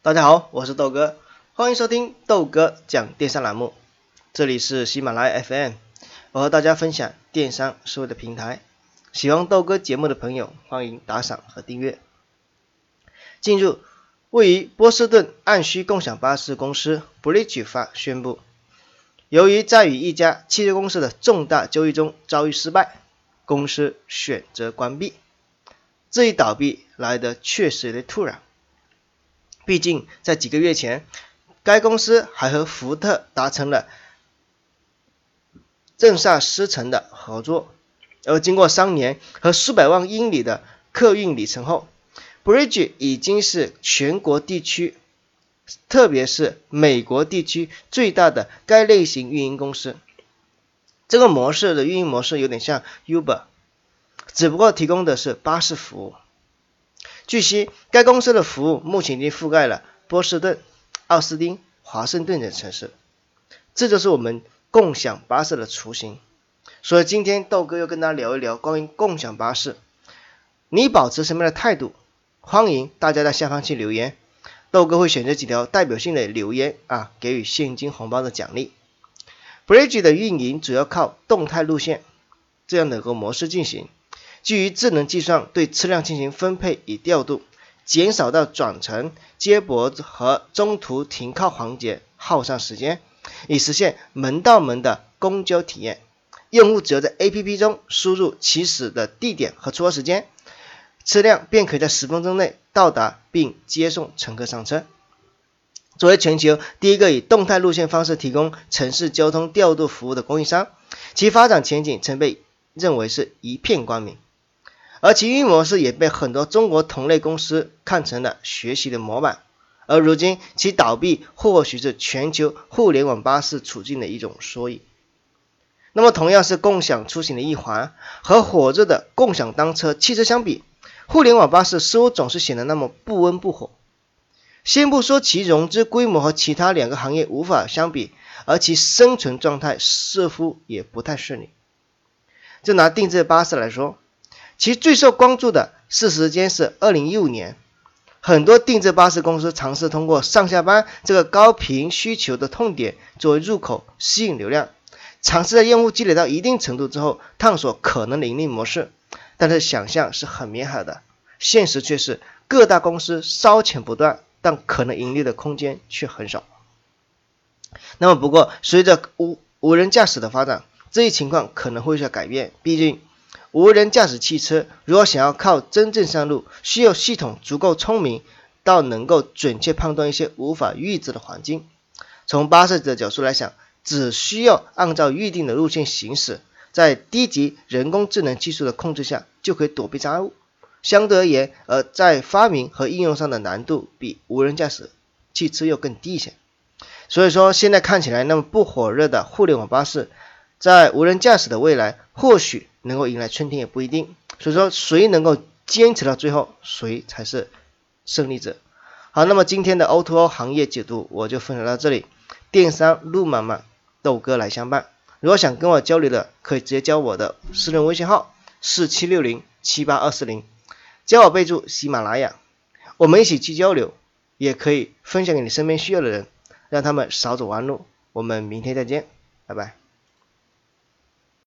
大家好，我是豆哥，欢迎收听豆哥讲电商栏目。这里是喜马拉雅 FM，我和大家分享电商思维的平台。喜欢豆哥节目的朋友，欢迎打赏和订阅。进入位于波士顿按需共享巴士公司 Bridge 发宣布，由于在与一家汽车公司的重大交易中遭遇失败，公司选择关闭。这一倒闭来得确实有点突然，毕竟在几个月前，该公司还和福特达成了正萨斯城的合作。而经过三年和数百万英里的客运里程后，Bridge 已经是全国地区，特别是美国地区最大的该类型运营公司。这个模式的运营模式有点像 Uber，只不过提供的是巴士服务。据悉，该公司的服务目前已经覆盖了波士顿、奥斯汀、华盛顿等城市。这就是我们共享巴士的雏形。所以今天豆哥要跟大家聊一聊关于共享巴士，你保持什么样的态度？欢迎大家在下方去留言，豆哥会选择几条代表性的留言啊，给予现金红包的奖励。Bridge 的运营主要靠动态路线这样的一个模式进行，基于智能计算对车辆进行分配与调度，减少到转乘、接驳和中途停靠环节耗上时间，以实现门到门的公交体验。用户只要在 APP 中输入起始的地点和出发时间，车辆便可以在十分钟内到达并接送乘客上车。作为全球第一个以动态路线方式提供城市交通调度服务的供应商，其发展前景曾被认为是一片光明，而其运营模式也被很多中国同类公司看成了学习的模板。而如今其倒闭或许是全球互联网巴士处境的一种缩影。那么同样是共享出行的一环，和火热的共享单车、汽车相比，互联网巴士似乎总是显得那么不温不火。先不说其融资规模和其他两个行业无法相比，而其生存状态似乎也不太顺利。就拿定制巴士来说，其最受关注的是时间是二零一五年，很多定制巴士公司尝试通过上下班这个高频需求的痛点作为入口，吸引流量。尝试在用户积累到一定程度之后，探索可能的盈利模式，但是想象是很美好的，现实却是各大公司烧钱不断，但可能盈利的空间却很少。那么不过，随着无无人驾驶的发展，这一情况可能会有些改变。毕竟，无人驾驶汽车如果想要靠真正上路，需要系统足够聪明，到能够准确判断一些无法预知的环境。从巴士的角度来讲。只需要按照预定的路线行驶，在低级人工智能技术的控制下，就可以躲避障碍物。相对而言，而在发明和应用上的难度比无人驾驶汽车要更低一些。所以说，现在看起来那么不火热的互联网巴士，在无人驾驶的未来，或许能够迎来春天也不一定。所以说，谁能够坚持到最后，谁才是胜利者。好，那么今天的 O2O 行业解读我就分享到这里。电商路漫漫。豆哥来相伴。如果想跟我交流的，可以直接加我的私人微信号四七六零七八二四零，加我备注喜马拉雅，我们一起去交流，也可以分享给你身边需要的人，让他们少走弯路。我们明天再见，拜拜。